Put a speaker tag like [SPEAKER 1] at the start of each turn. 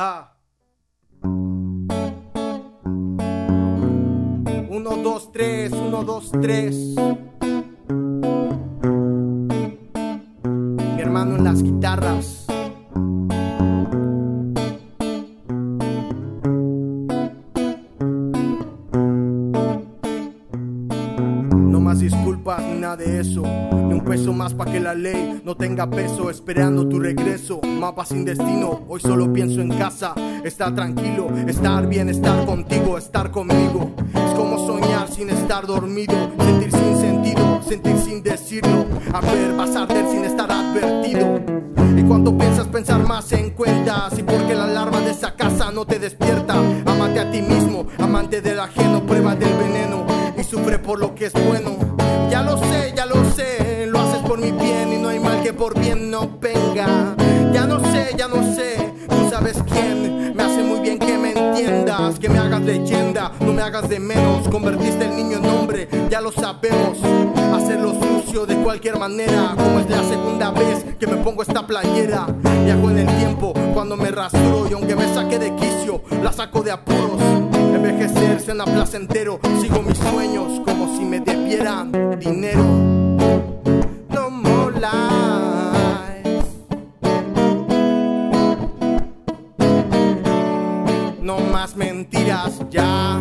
[SPEAKER 1] Ah. Uno, dos, tres, uno, dos, tres. Mi hermano en las guitarras. No más disculpas ni nada de eso. Peso más pa' que la ley no tenga peso. Esperando tu regreso. Mapa sin destino. Hoy solo pienso en casa. Estar tranquilo, estar bien, estar contigo, estar conmigo. Es como soñar sin estar dormido. Sentir sin sentido, sentir sin decirlo. A ver, vas a arder sin estar advertido. Y cuando piensas pensar más en cuentas. Y porque la alarma de esa casa no te despierta. Amate a ti mismo, amante del ajeno, prueba del veneno y sufre por lo que es bueno. Ya lo por bien no venga. Ya no sé, ya no sé, tú sabes quién. Me hace muy bien que me entiendas, que me hagas leyenda, no me hagas de menos. Convertiste el niño en hombre, ya lo sabemos. Hacerlo sucio de cualquier manera, como es la segunda vez que me pongo esta playera. Viajo en el tiempo cuando me rastro y aunque me saque de quicio, la saco de apuros. Envejecerse en la plaza entero, sigo mis sueños como si me debieran dinero. más mentiras ya.